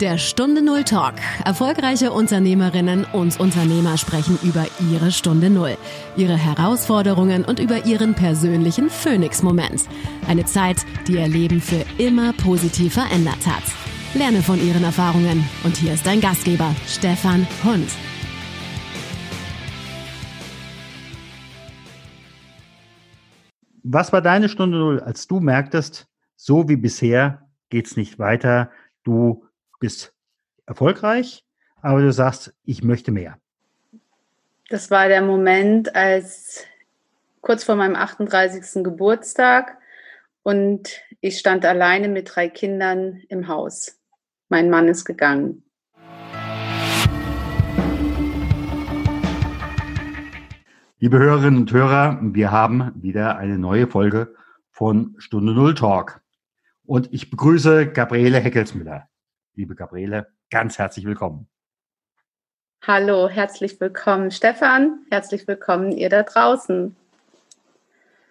Der Stunde Null Talk. Erfolgreiche Unternehmerinnen und Unternehmer sprechen über ihre Stunde Null, ihre Herausforderungen und über ihren persönlichen Phoenix-Moment. Eine Zeit, die ihr Leben für immer positiv verändert hat. Lerne von ihren Erfahrungen. Und hier ist dein Gastgeber, Stefan Hund. Was war deine Stunde Null, als du merktest, so wie bisher geht's nicht weiter, du bist erfolgreich, aber du sagst, ich möchte mehr. Das war der Moment, als kurz vor meinem 38. Geburtstag und ich stand alleine mit drei Kindern im Haus. Mein Mann ist gegangen. Liebe Hörerinnen und Hörer, wir haben wieder eine neue Folge von Stunde Null Talk. Und ich begrüße Gabriele Heckelsmüller. Liebe Gabriele, ganz herzlich willkommen. Hallo, herzlich willkommen, Stefan. Herzlich willkommen, ihr da draußen.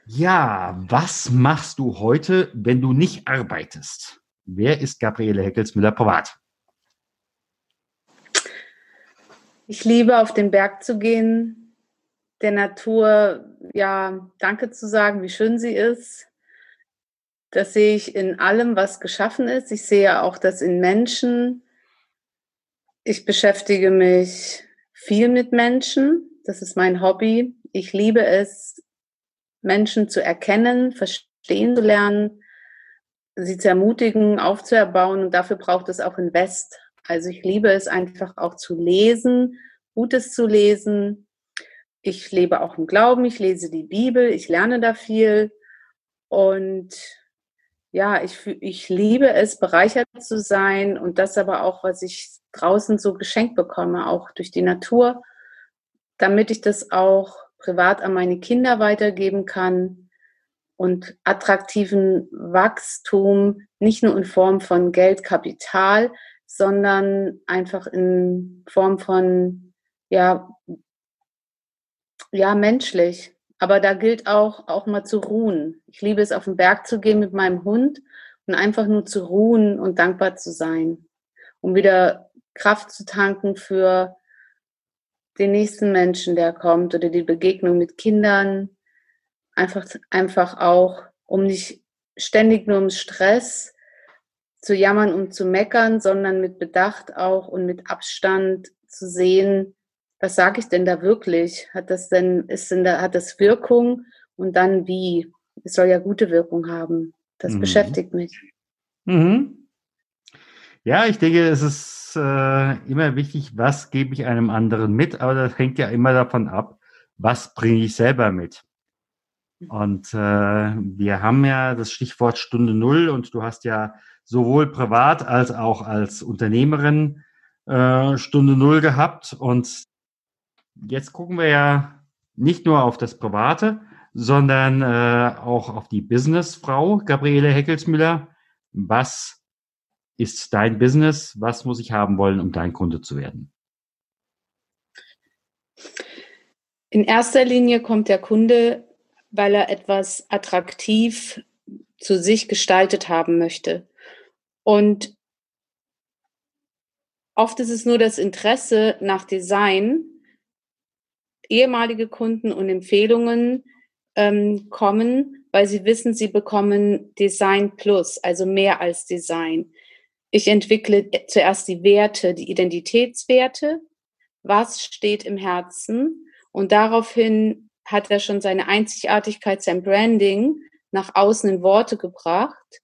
Ja, was machst du heute, wenn du nicht arbeitest? Wer ist Gabriele Heckelsmüller privat? Ich liebe, auf den Berg zu gehen, der Natur, ja, Danke zu sagen, wie schön sie ist, das sehe ich in allem, was geschaffen ist. Ich sehe auch das in Menschen. Ich beschäftige mich viel mit Menschen. Das ist mein Hobby. Ich liebe es, Menschen zu erkennen, verstehen zu lernen, sie zu ermutigen, aufzuerbauen. Und dafür braucht es auch Invest. Also ich liebe es einfach auch zu lesen, Gutes zu lesen. Ich lebe auch im Glauben, ich lese die Bibel, ich lerne da viel. Und ja, ich, ich liebe es, bereichert zu sein und das aber auch, was ich draußen so geschenkt bekomme, auch durch die Natur, damit ich das auch privat an meine Kinder weitergeben kann und attraktiven Wachstum, nicht nur in Form von Geldkapital, sondern einfach in Form von, ja, ja, menschlich. Aber da gilt auch, auch mal zu ruhen. Ich liebe es, auf den Berg zu gehen mit meinem Hund und einfach nur zu ruhen und dankbar zu sein, um wieder Kraft zu tanken für den nächsten Menschen, der kommt oder die Begegnung mit Kindern. Einfach, einfach auch, um nicht ständig nur im Stress zu jammern und zu meckern, sondern mit Bedacht auch und mit Abstand zu sehen, was sage ich denn da wirklich? Hat das denn, ist denn da, hat das Wirkung? Und dann wie? Es soll ja gute Wirkung haben. Das mhm. beschäftigt mich. Mhm. Ja, ich denke, es ist äh, immer wichtig, was gebe ich einem anderen mit, aber das hängt ja immer davon ab, was bringe ich selber mit. Und äh, wir haben ja das Stichwort Stunde Null und du hast ja sowohl privat als auch als Unternehmerin äh, Stunde Null gehabt und jetzt gucken wir ja nicht nur auf das Private, sondern äh, auch auf die Businessfrau Gabriele Heckelsmüller. Was ist dein Business? Was muss ich haben wollen, um dein Kunde zu werden? In erster Linie kommt der Kunde, weil er etwas attraktiv zu sich gestaltet haben möchte. Und oft ist es nur das Interesse nach Design, ehemalige Kunden und Empfehlungen ähm, kommen, weil sie wissen, sie bekommen Design Plus, also mehr als Design. Ich entwickle zuerst die Werte, die Identitätswerte. Was steht im Herzen? Und daraufhin hat er schon seine Einzigartigkeit, sein Branding nach außen in Worte gebracht.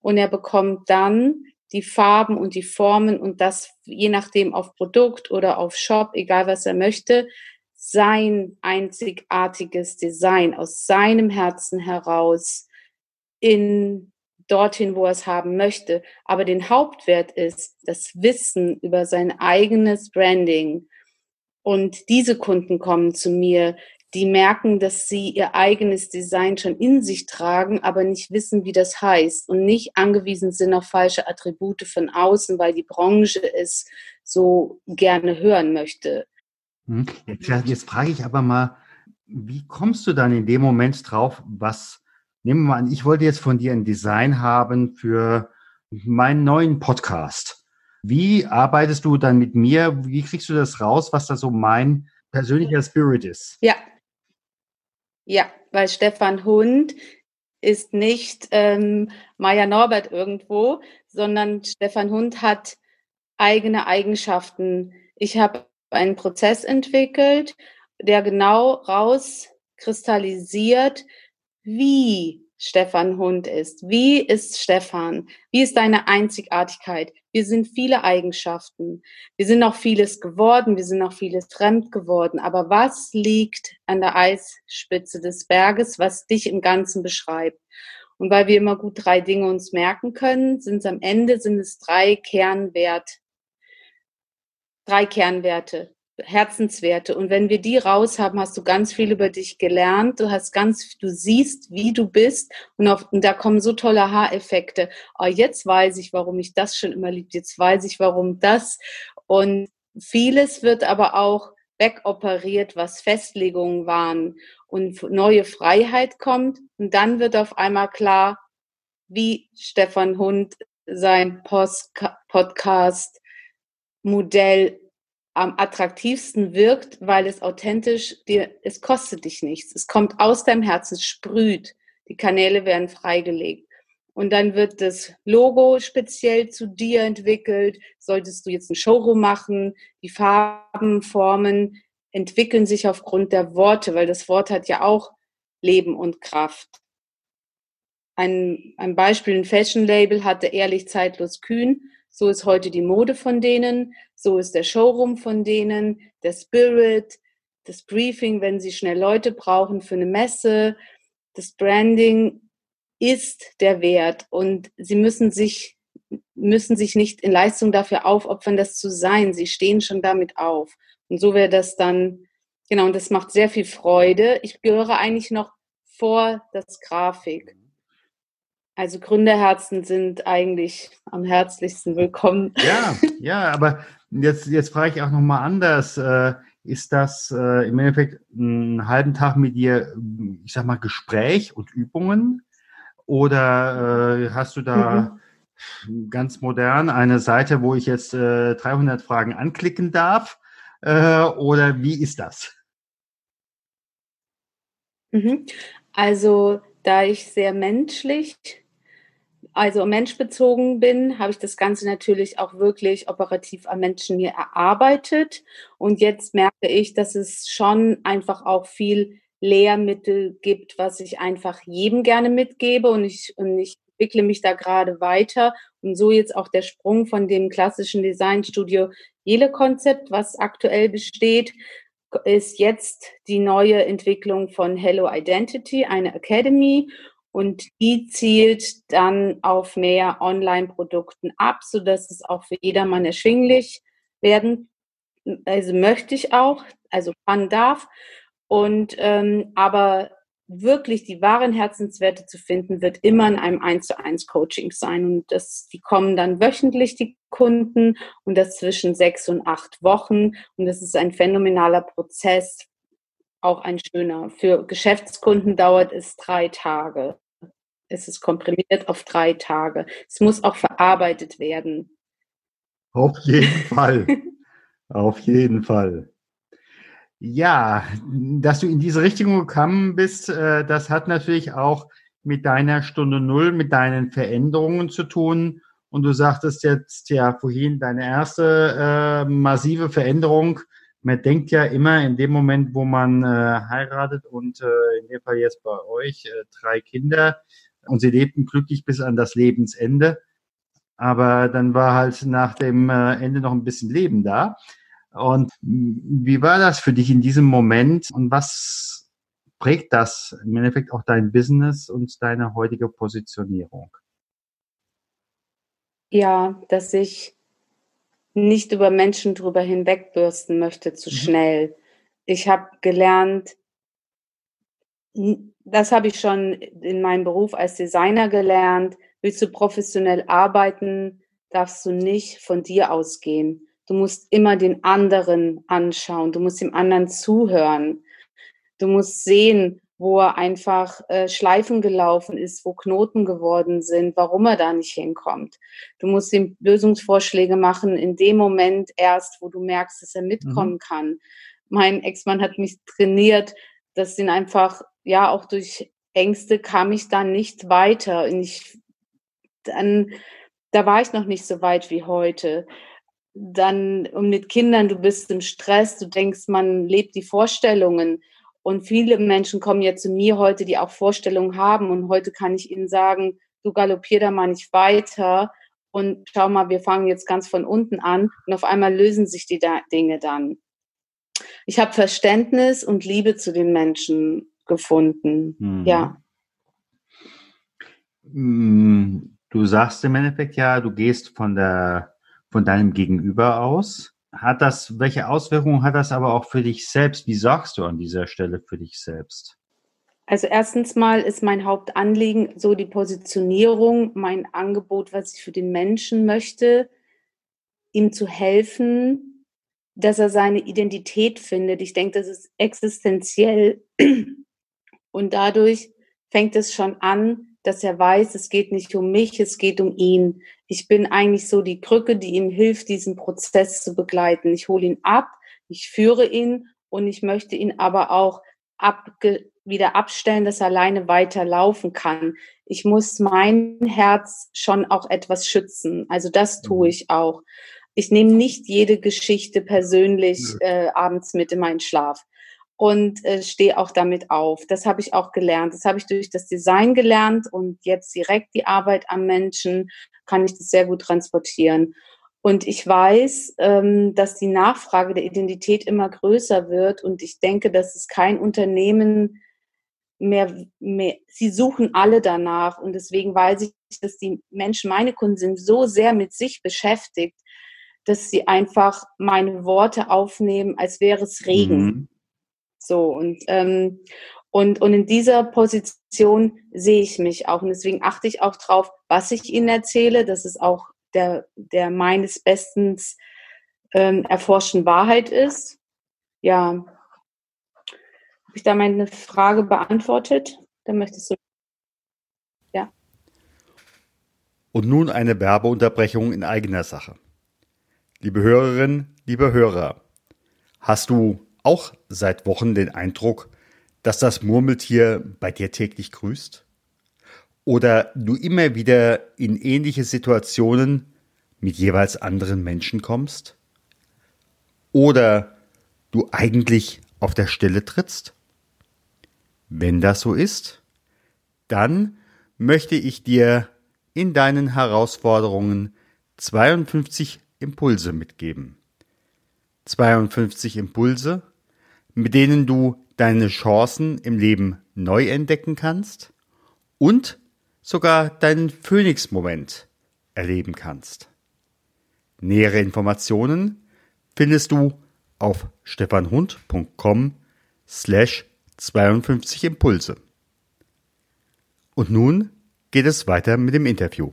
Und er bekommt dann die Farben und die Formen und das je nachdem auf Produkt oder auf Shop, egal was er möchte, sein einzigartiges Design aus seinem Herzen heraus in dorthin, wo er es haben möchte. Aber den Hauptwert ist das Wissen über sein eigenes Branding. Und diese Kunden kommen zu mir, die merken, dass sie ihr eigenes Design schon in sich tragen, aber nicht wissen, wie das heißt und nicht angewiesen sind auf falsche Attribute von außen, weil die Branche es so gerne hören möchte. Hm? Jetzt, jetzt frage ich aber mal, wie kommst du dann in dem Moment drauf, was, nehmen wir mal an, ich wollte jetzt von dir ein Design haben für meinen neuen Podcast. Wie arbeitest du dann mit mir? Wie kriegst du das raus, was da so mein persönlicher Spirit ist? Ja. Ja, weil Stefan Hund ist nicht ähm, Maya Norbert irgendwo, sondern Stefan Hund hat eigene Eigenschaften. Ich habe einen Prozess entwickelt, der genau rauskristallisiert, wie Stefan Hund ist. Wie ist Stefan? Wie ist deine Einzigartigkeit? Wir sind viele Eigenschaften. Wir sind auch vieles geworden. Wir sind auch vieles fremd geworden. Aber was liegt an der Eisspitze des Berges, was dich im Ganzen beschreibt? Und weil wir immer gut drei Dinge uns merken können, sind es am Ende sind es drei Kernwert, drei Kernwerte. Herzenswerte. Und wenn wir die raus haben, hast du ganz viel über dich gelernt. Du hast ganz, du siehst, wie du bist. Und, auf, und da kommen so tolle Haareffekte. Oh, jetzt weiß ich, warum ich das schon immer liebt. Jetzt weiß ich, warum das. Und vieles wird aber auch wegoperiert, was Festlegungen waren und neue Freiheit kommt. Und dann wird auf einmal klar, wie Stefan Hund sein Post Podcast Modell am attraktivsten wirkt, weil es authentisch dir, es kostet dich nichts. Es kommt aus deinem Herzen, es sprüht. Die Kanäle werden freigelegt. Und dann wird das Logo speziell zu dir entwickelt. Solltest du jetzt ein Showroom machen, die Farben, Formen entwickeln sich aufgrund der Worte, weil das Wort hat ja auch Leben und Kraft. Ein, ein Beispiel, ein Fashion-Label hatte ehrlich, zeitlos, kühn so ist heute die Mode von denen, so ist der Showroom von denen, der Spirit, das Briefing, wenn sie schnell Leute brauchen für eine Messe, das Branding ist der Wert und sie müssen sich müssen sich nicht in Leistung dafür aufopfern, das zu sein. Sie stehen schon damit auf. Und so wäre das dann, genau, und das macht sehr viel Freude. Ich gehöre eigentlich noch vor das Grafik. Also Gründerherzen sind eigentlich am herzlichsten willkommen. Ja, ja, aber jetzt, jetzt frage ich auch nochmal anders. Äh, ist das äh, im Endeffekt einen halben Tag mit dir, ich sag mal, Gespräch und Übungen? Oder äh, hast du da mhm. ganz modern eine Seite, wo ich jetzt 300 Fragen anklicken darf? oder wie ist das? Mhm. Also, da ich sehr menschlich also menschbezogen bin, habe ich das Ganze natürlich auch wirklich operativ am Menschen hier erarbeitet. Und jetzt merke ich, dass es schon einfach auch viel Lehrmittel gibt, was ich einfach jedem gerne mitgebe. Und ich, und ich entwickle mich da gerade weiter. Und so jetzt auch der Sprung von dem klassischen Designstudio Jele-Konzept, was aktuell besteht, ist jetzt die neue Entwicklung von Hello Identity, eine Academy. Und die zielt dann auf mehr Online-Produkten ab, sodass es auch für jedermann erschwinglich werden, also möchte ich auch, also man darf. Und ähm, aber wirklich die wahren Herzenswerte zu finden, wird immer in einem 1 zu 1 Coaching sein. Und das, die kommen dann wöchentlich, die Kunden, und das zwischen sechs und acht Wochen. Und das ist ein phänomenaler Prozess, auch ein schöner. Für Geschäftskunden dauert es drei Tage. Es ist komprimiert auf drei Tage. Es muss auch verarbeitet werden. Auf jeden Fall. auf jeden Fall. Ja, dass du in diese Richtung gekommen bist, äh, das hat natürlich auch mit deiner Stunde Null, mit deinen Veränderungen zu tun. Und du sagtest jetzt ja vorhin deine erste äh, massive Veränderung man denkt ja immer in dem Moment, wo man äh, heiratet und äh, in dem Fall jetzt bei euch drei Kinder und sie lebten glücklich bis an das Lebensende. Aber dann war halt nach dem äh, Ende noch ein bisschen Leben da. Und wie war das für dich in diesem Moment und was prägt das im Endeffekt auch dein Business und deine heutige Positionierung? Ja, dass ich nicht über Menschen drüber hinwegbürsten möchte zu mhm. schnell. Ich habe gelernt, das habe ich schon in meinem Beruf als Designer gelernt. Willst du professionell arbeiten, darfst du nicht von dir ausgehen. Du musst immer den anderen anschauen. Du musst dem anderen zuhören. Du musst sehen, wo er einfach äh, Schleifen gelaufen ist, wo Knoten geworden sind, warum er da nicht hinkommt. Du musst ihm Lösungsvorschläge machen in dem Moment erst, wo du merkst, dass er mitkommen mhm. kann. Mein Ex-Mann hat mich trainiert, dass ihn einfach, ja, auch durch Ängste kam ich dann nicht weiter. Und ich, dann, da war ich noch nicht so weit wie heute. Dann und mit Kindern, du bist im Stress, du denkst, man lebt die Vorstellungen. Und viele Menschen kommen ja zu mir heute, die auch Vorstellungen haben. Und heute kann ich ihnen sagen, du galoppier da mal nicht weiter. Und schau mal, wir fangen jetzt ganz von unten an. Und auf einmal lösen sich die Dinge dann. Ich habe Verständnis und Liebe zu den Menschen gefunden. Mhm. Ja. Mm, du sagst im Endeffekt ja, du gehst von der von deinem Gegenüber aus. Hat das, welche Auswirkungen hat das aber auch für dich selbst? Wie sorgst du an dieser Stelle für dich selbst? Also erstens mal ist mein Hauptanliegen so die Positionierung, mein Angebot, was ich für den Menschen möchte, ihm zu helfen, dass er seine Identität findet. Ich denke, das ist existenziell. Und dadurch fängt es schon an, dass er weiß, es geht nicht um mich, es geht um ihn. Ich bin eigentlich so die Krücke, die ihm hilft, diesen Prozess zu begleiten. Ich hole ihn ab, ich führe ihn und ich möchte ihn aber auch abge wieder abstellen, dass er alleine weiterlaufen kann. Ich muss mein Herz schon auch etwas schützen. Also das tue mhm. ich auch. Ich nehme nicht jede Geschichte persönlich äh, abends mit in meinen Schlaf und äh, stehe auch damit auf. Das habe ich auch gelernt. Das habe ich durch das Design gelernt und jetzt direkt die Arbeit am Menschen kann ich das sehr gut transportieren. Und ich weiß, ähm, dass die Nachfrage der Identität immer größer wird und ich denke, dass es kein Unternehmen mehr, mehr, sie suchen alle danach und deswegen weiß ich, dass die Menschen, meine Kunden sind so sehr mit sich beschäftigt, dass sie einfach meine Worte aufnehmen, als wäre es Regen. Mhm. So und ähm, und, und in dieser Position sehe ich mich auch. Und deswegen achte ich auch drauf, was ich Ihnen erzähle. Das ist auch der, der meines Bestens ähm, erforschten Wahrheit ist. Ja. Habe ich da meine Frage beantwortet? Dann möchtest du. Ja. Und nun eine Werbeunterbrechung in eigener Sache. Liebe Hörerinnen, liebe Hörer, hast du auch seit Wochen den Eindruck, dass das Murmeltier bei dir täglich grüßt? Oder du immer wieder in ähnliche Situationen mit jeweils anderen Menschen kommst? Oder du eigentlich auf der Stelle trittst? Wenn das so ist, dann möchte ich dir in deinen Herausforderungen 52 Impulse mitgeben. 52 Impulse, mit denen du deine Chancen im Leben neu entdecken kannst und sogar deinen Phoenix-Moment erleben kannst. Nähere Informationen findest du auf stefanhund.com slash 52 Impulse. Und nun geht es weiter mit dem Interview.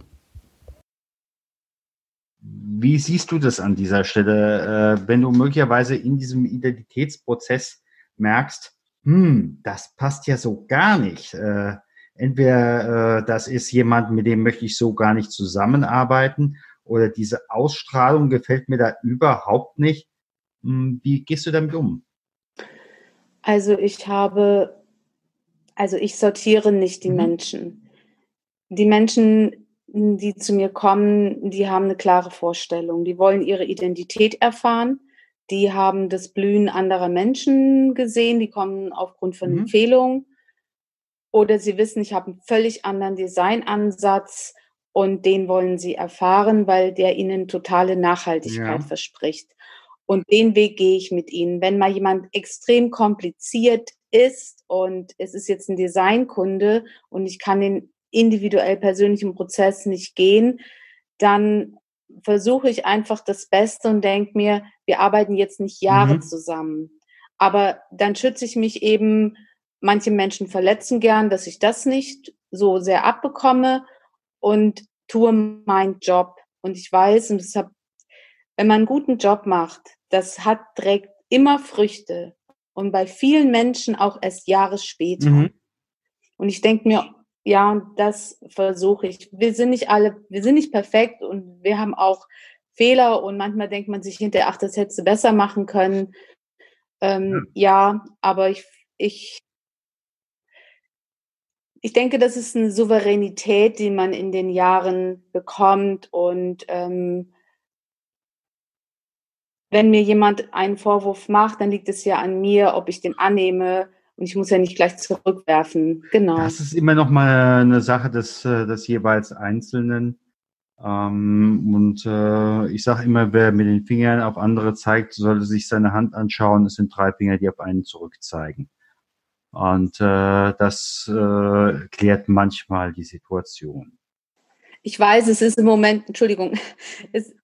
Wie siehst du das an dieser Stelle, äh, wenn du möglicherweise in diesem Identitätsprozess merkst, hm, das passt ja so gar nicht. Äh, entweder äh, das ist jemand, mit dem möchte ich so gar nicht zusammenarbeiten, oder diese Ausstrahlung gefällt mir da überhaupt nicht. Hm, wie gehst du damit um? Also ich habe, also ich sortiere nicht die mhm. Menschen. Die Menschen die zu mir kommen, die haben eine klare Vorstellung. Die wollen ihre Identität erfahren. Die haben das Blühen anderer Menschen gesehen. Die kommen aufgrund von mhm. Empfehlungen. Oder sie wissen, ich habe einen völlig anderen Designansatz und den wollen sie erfahren, weil der ihnen totale Nachhaltigkeit ja. verspricht. Und den Weg gehe ich mit ihnen. Wenn mal jemand extrem kompliziert ist und es ist jetzt ein Designkunde und ich kann den individuell persönlichen Prozess nicht gehen, dann versuche ich einfach das Beste und denke mir, wir arbeiten jetzt nicht Jahre mhm. zusammen. Aber dann schütze ich mich eben, manche Menschen verletzen gern, dass ich das nicht so sehr abbekomme und tue meinen Job. Und ich weiß, und deshalb, wenn man einen guten Job macht, das hat, trägt immer Früchte. Und bei vielen Menschen auch erst Jahre später. Mhm. Und ich denke mir, ja, und das versuche ich. Wir sind nicht alle, wir sind nicht perfekt und wir haben auch Fehler und manchmal denkt man sich hinterher, ach, das hättest du besser machen können. Ähm, ja. ja, aber ich, ich, ich denke, das ist eine Souveränität, die man in den Jahren bekommt und ähm, wenn mir jemand einen Vorwurf macht, dann liegt es ja an mir, ob ich den annehme und ich muss ja nicht gleich zurückwerfen. Genau. Das ist immer noch mal eine Sache des, äh, des jeweils Einzelnen. Ähm, und äh, ich sage immer, wer mit den Fingern auf andere zeigt, sollte sich seine Hand anschauen. Es sind drei Finger, die auf einen zurückzeigen. Und äh, das äh, klärt manchmal die Situation. Ich weiß, es ist im Moment, Entschuldigung, es,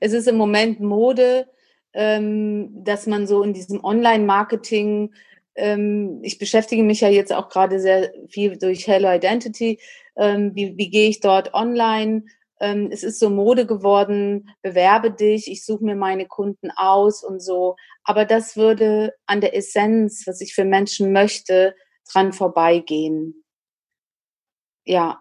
es ist im Moment Mode, ähm, dass man so in diesem Online-Marketing, ich beschäftige mich ja jetzt auch gerade sehr viel durch Hello Identity, ähm, wie, wie gehe ich dort online? Ähm, es ist so Mode geworden, bewerbe dich, ich suche mir meine Kunden aus und so. Aber das würde an der Essenz, was ich für Menschen möchte, dran vorbeigehen. Ja,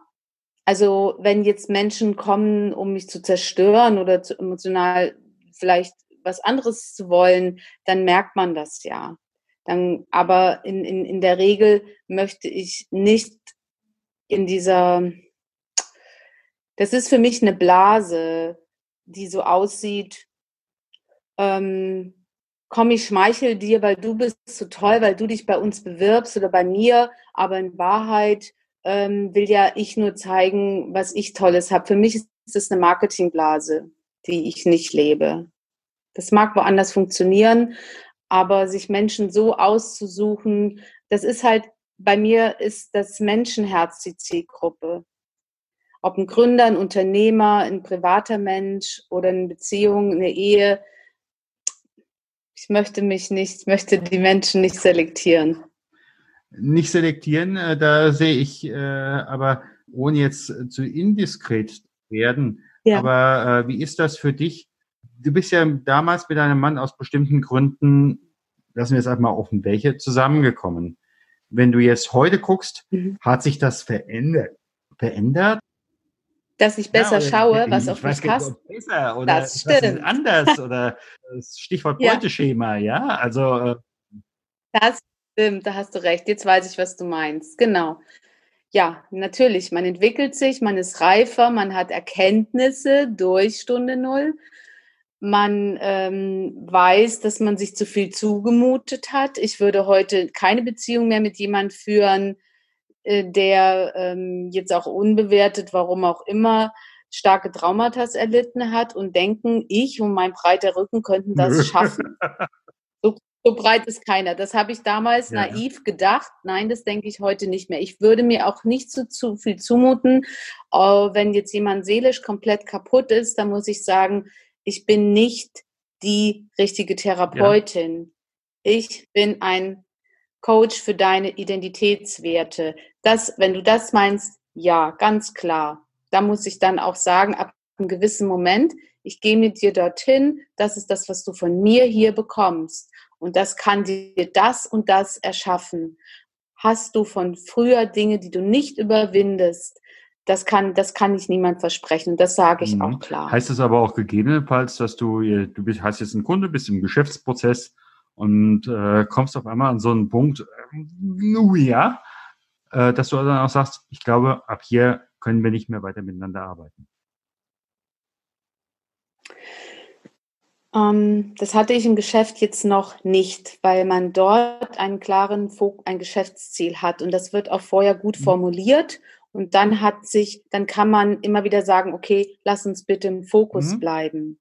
also wenn jetzt Menschen kommen, um mich zu zerstören oder zu emotional vielleicht was anderes zu wollen, dann merkt man das ja. Dann, aber in, in, in der Regel möchte ich nicht in dieser, das ist für mich eine Blase, die so aussieht, ähm, komm, ich schmeichel dir, weil du bist so toll, weil du dich bei uns bewirbst oder bei mir, aber in Wahrheit ähm, will ja ich nur zeigen, was ich Tolles habe. Für mich ist es eine Marketingblase, die ich nicht lebe. Das mag woanders funktionieren, aber sich Menschen so auszusuchen, das ist halt, bei mir ist das Menschenherz die Zielgruppe. Ob ein Gründer, ein Unternehmer, ein privater Mensch oder eine Beziehung, eine Ehe. Ich möchte mich nicht, ich möchte die Menschen nicht selektieren nicht selektieren. Äh, da sehe ich äh, aber, ohne jetzt zu indiskret werden, ja. aber äh, wie ist das für dich? Du bist ja damals mit deinem Mann aus bestimmten Gründen, lassen wir es einfach mal offen, welche, zusammengekommen. Wenn du jetzt heute guckst, mhm. hat sich das verändert? Verändert? Dass ich besser ja, schaue, was auf mich passt. Besser oder das stimmt. anders oder das Stichwort Beuteschema, ja. ja? Also äh, das Stimmt, da hast du recht. Jetzt weiß ich, was du meinst. Genau. Ja, natürlich. Man entwickelt sich, man ist reifer, man hat Erkenntnisse durch Stunde Null. Man ähm, weiß, dass man sich zu viel zugemutet hat. Ich würde heute keine Beziehung mehr mit jemandem führen, äh, der ähm, jetzt auch unbewertet, warum auch immer, starke Traumata erlitten hat und denken, ich und mein breiter Rücken könnten das schaffen. So so breit ist keiner. Das habe ich damals ja. naiv gedacht. Nein, das denke ich heute nicht mehr. Ich würde mir auch nicht zu, zu viel zumuten. Uh, wenn jetzt jemand seelisch komplett kaputt ist, dann muss ich sagen, ich bin nicht die richtige Therapeutin. Ja. Ich bin ein Coach für deine Identitätswerte. Das, wenn du das meinst, ja, ganz klar. Da muss ich dann auch sagen, ab einem gewissen Moment, ich gehe mit dir dorthin, das ist das, was du von mir hier bekommst und das kann dir das und das erschaffen. Hast du von früher Dinge, die du nicht überwindest, das kann, das kann ich niemand versprechen. Das sage ich mhm. auch klar. Heißt das aber auch gegebenenfalls, dass du, du bist, hast jetzt einen Kunde, bist im Geschäftsprozess und äh, kommst auf einmal an so einen Punkt, äh, ja, äh, dass du dann auch sagst, ich glaube, ab hier können wir nicht mehr weiter miteinander arbeiten. Ähm, das hatte ich im Geschäft jetzt noch nicht, weil man dort einen klaren Fok ein Geschäftsziel hat und das wird auch vorher gut mhm. formuliert und dann hat sich, dann kann man immer wieder sagen, okay, lass uns bitte im Fokus mhm. bleiben.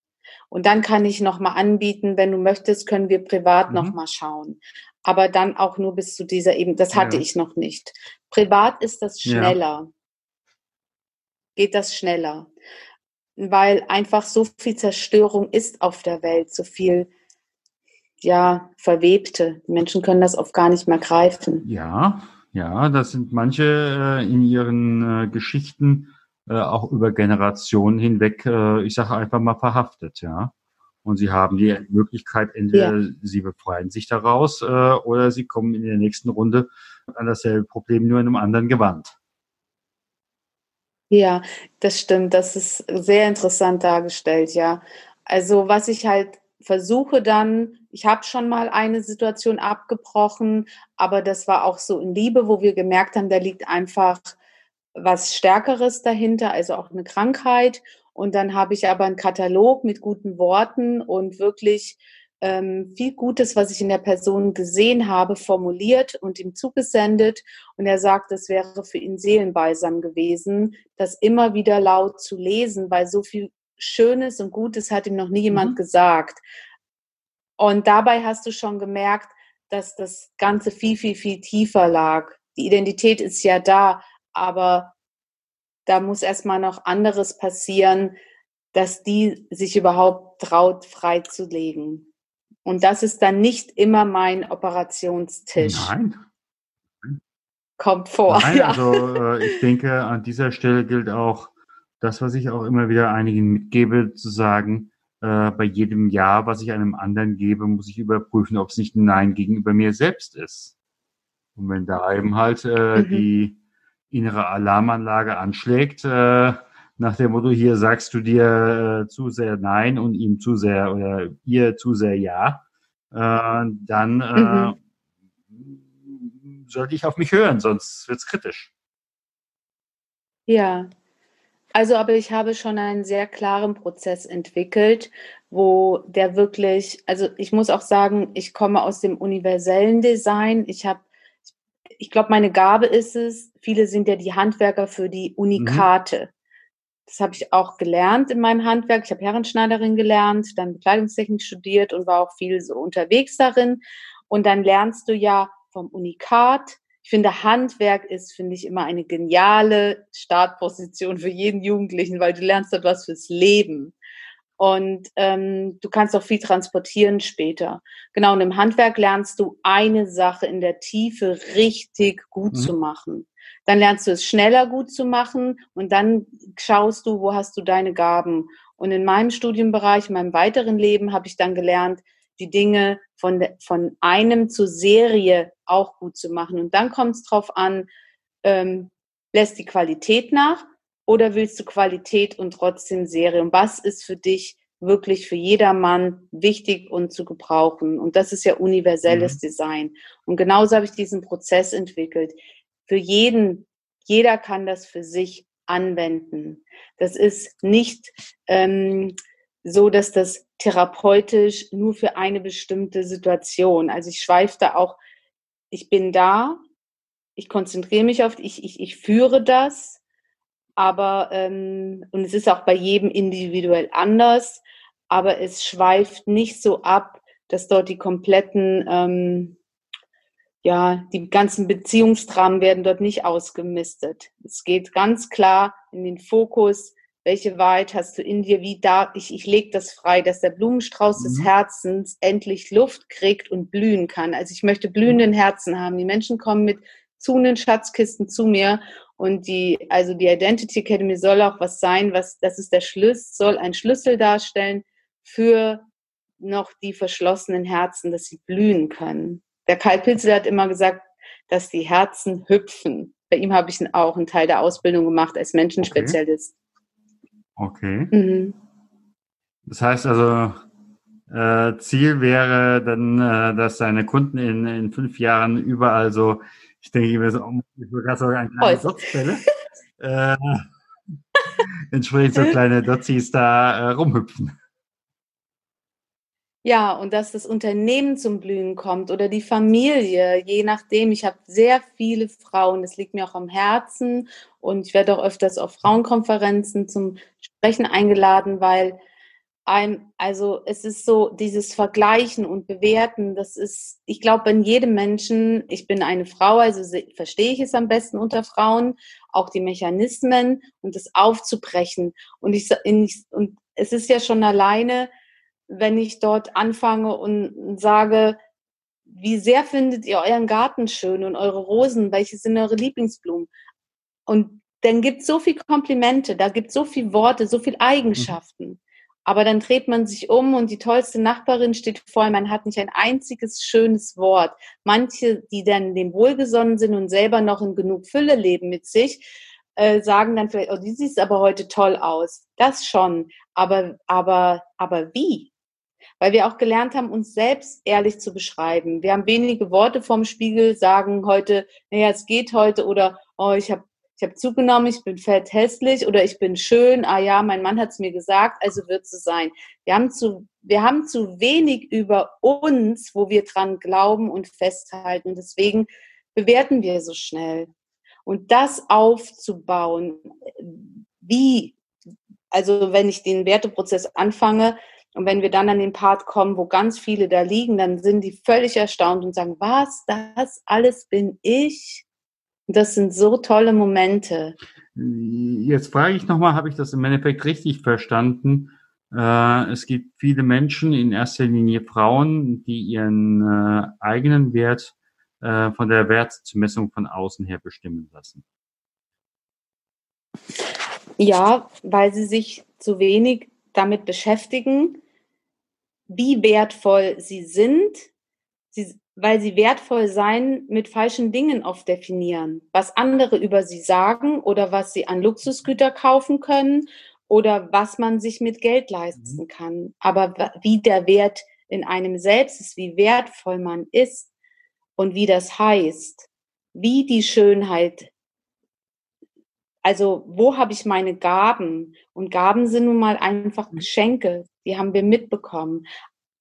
Und dann kann ich nochmal anbieten, wenn du möchtest, können wir privat mhm. nochmal schauen. Aber dann auch nur bis zu dieser Ebene. Das hatte ja. ich noch nicht. Privat ist das schneller. Ja. Geht das schneller weil einfach so viel Zerstörung ist auf der Welt, so viel ja, Verwebte. Die Menschen können das oft gar nicht mehr greifen. Ja, ja, das sind manche äh, in ihren äh, Geschichten äh, auch über Generationen hinweg, ich sage einfach mal verhaftet, ja. Und sie haben die Möglichkeit, entweder ja. sie befreien sich daraus oder sie kommen in der nächsten Runde an dasselbe Problem nur in einem anderen Gewand. Ja, das stimmt. Das ist sehr interessant dargestellt, ja. Also was ich halt versuche dann, ich habe schon mal eine Situation abgebrochen, aber das war auch so in Liebe, wo wir gemerkt haben, da liegt einfach was Stärkeres dahinter, also auch eine Krankheit. Und dann habe ich aber einen Katalog mit guten Worten und wirklich ähm, viel Gutes, was ich in der Person gesehen habe, formuliert und ihm zugesendet. Und er sagt, es wäre für ihn Seelenbalsam gewesen, das immer wieder laut zu lesen, weil so viel Schönes und Gutes hat ihm noch nie jemand mhm. gesagt. Und dabei hast du schon gemerkt, dass das Ganze viel, viel, viel tiefer lag. Die Identität ist ja da, aber da muss erstmal noch anderes passieren, dass die sich überhaupt traut, freizulegen. Und das ist dann nicht immer mein Operationstisch. Nein. Kommt vor. Nein, also äh, ich denke, an dieser Stelle gilt auch das, was ich auch immer wieder einigen mitgebe, zu sagen, äh, bei jedem Ja, was ich einem anderen gebe, muss ich überprüfen, ob es nicht ein Nein gegenüber mir selbst ist. Und wenn da eben halt äh, mhm. die innere Alarmanlage anschlägt, äh, nach dem Motto, hier sagst du dir äh, zu sehr Nein und ihm zu sehr oder ihr zu sehr Ja, äh, dann äh, mhm. sollte ich auf mich hören, sonst wird's kritisch. Ja, also aber ich habe schon einen sehr klaren Prozess entwickelt, wo der wirklich, also ich muss auch sagen, ich komme aus dem universellen Design. Ich habe, ich glaube, meine Gabe ist es, viele sind ja die Handwerker für die Unikate. Mhm. Das habe ich auch gelernt in meinem Handwerk. Ich habe Herrenschneiderin gelernt, dann Bekleidungstechnik studiert und war auch viel so unterwegs darin. Und dann lernst du ja vom Unikat. Ich finde, Handwerk ist, finde ich, immer eine geniale Startposition für jeden Jugendlichen, weil du lernst dort was fürs Leben. Und ähm, du kannst auch viel transportieren später. Genau, und im Handwerk lernst du eine Sache in der Tiefe richtig gut mhm. zu machen. Dann lernst du es schneller gut zu machen und dann schaust du, wo hast du deine Gaben. Und in meinem Studienbereich, in meinem weiteren Leben habe ich dann gelernt, die Dinge von, von einem zur Serie auch gut zu machen. Und dann kommt es drauf an, ähm, lässt die Qualität nach oder willst du Qualität und trotzdem Serie? Und was ist für dich wirklich für jedermann wichtig und zu gebrauchen? Und das ist ja universelles mhm. Design. Und genauso habe ich diesen Prozess entwickelt für jeden, jeder kann das für sich anwenden. Das ist nicht ähm, so, dass das therapeutisch nur für eine bestimmte Situation. Also ich schweife da auch, ich bin da, ich konzentriere mich auf, ich, ich, ich führe das, aber, ähm, und es ist auch bei jedem individuell anders, aber es schweift nicht so ab, dass dort die kompletten ähm, ja, die ganzen Beziehungsdramen werden dort nicht ausgemistet. Es geht ganz klar in den Fokus, welche Wahrheit hast du in dir, wie da, ich, ich lege das frei, dass der Blumenstrauß mhm. des Herzens endlich Luft kriegt und blühen kann. Also ich möchte blühenden Herzen haben. Die Menschen kommen mit zunehmenden Schatzkisten zu mir und die, also die Identity Academy soll auch was sein, was, das ist der Schlüssel, soll ein Schlüssel darstellen für noch die verschlossenen Herzen, dass sie blühen können. Der Karl Pilzel hat immer gesagt, dass die Herzen hüpfen. Bei ihm habe ich auch einen Teil der Ausbildung gemacht als Menschenspezialist. Okay. Mhm. Das heißt also, äh, Ziel wäre dann, äh, dass seine Kunden in, in fünf Jahren überall so, ich denke mir so, ich würde gerade sagen, eine kleine Dotzfälle, äh, entsprechend so kleine Dotzis da äh, rumhüpfen. Ja, und dass das Unternehmen zum Blühen kommt oder die Familie, je nachdem. Ich habe sehr viele Frauen, das liegt mir auch am Herzen und ich werde auch öfters auf Frauenkonferenzen zum Sprechen eingeladen, weil ein, also es ist so dieses Vergleichen und Bewerten, das ist, ich glaube, in jedem Menschen, ich bin eine Frau, also verstehe ich es am besten unter Frauen, auch die Mechanismen und das aufzubrechen. Und ich, und es ist ja schon alleine, wenn ich dort anfange und sage, wie sehr findet ihr euren Garten schön und eure Rosen, welche sind eure Lieblingsblumen? Und dann gibt es so viel Komplimente, da gibt es so viele Worte, so viele Eigenschaften. Aber dann dreht man sich um und die tollste Nachbarin steht vor man hat nicht ein einziges schönes Wort. Manche, die dann dem wohlgesonnen sind und selber noch in genug Fülle leben mit sich, äh, sagen dann vielleicht, oh, die sieht aber heute toll aus. Das schon. Aber, aber, aber wie? Weil wir auch gelernt haben, uns selbst ehrlich zu beschreiben. Wir haben wenige Worte vorm Spiegel, sagen heute, naja, es geht heute oder, oh, ich habe ich habe zugenommen, ich bin fett hässlich oder ich bin schön, ah ja, mein Mann hat es mir gesagt, also wird es sein. Wir haben, zu, wir haben zu wenig über uns, wo wir dran glauben und festhalten. deswegen bewerten wir so schnell. Und das aufzubauen, wie, also wenn ich den Werteprozess anfange und wenn wir dann an den Part kommen, wo ganz viele da liegen, dann sind die völlig erstaunt und sagen, was, das alles bin ich? Das sind so tolle Momente. Jetzt frage ich nochmal, habe ich das im Endeffekt richtig verstanden? Äh, es gibt viele Menschen, in erster Linie Frauen, die ihren äh, eigenen Wert äh, von der Wertzumessung von außen her bestimmen lassen. Ja, weil sie sich zu wenig damit beschäftigen, wie wertvoll sie sind, sie, weil sie wertvoll sein mit falschen Dingen oft definieren, was andere über sie sagen oder was sie an Luxusgüter kaufen können oder was man sich mit Geld leisten mhm. kann. Aber wie der Wert in einem selbst ist, wie wertvoll man ist und wie das heißt, wie die Schönheit also wo habe ich meine Gaben? Und Gaben sind nun mal einfach mhm. Geschenke, die haben wir mitbekommen.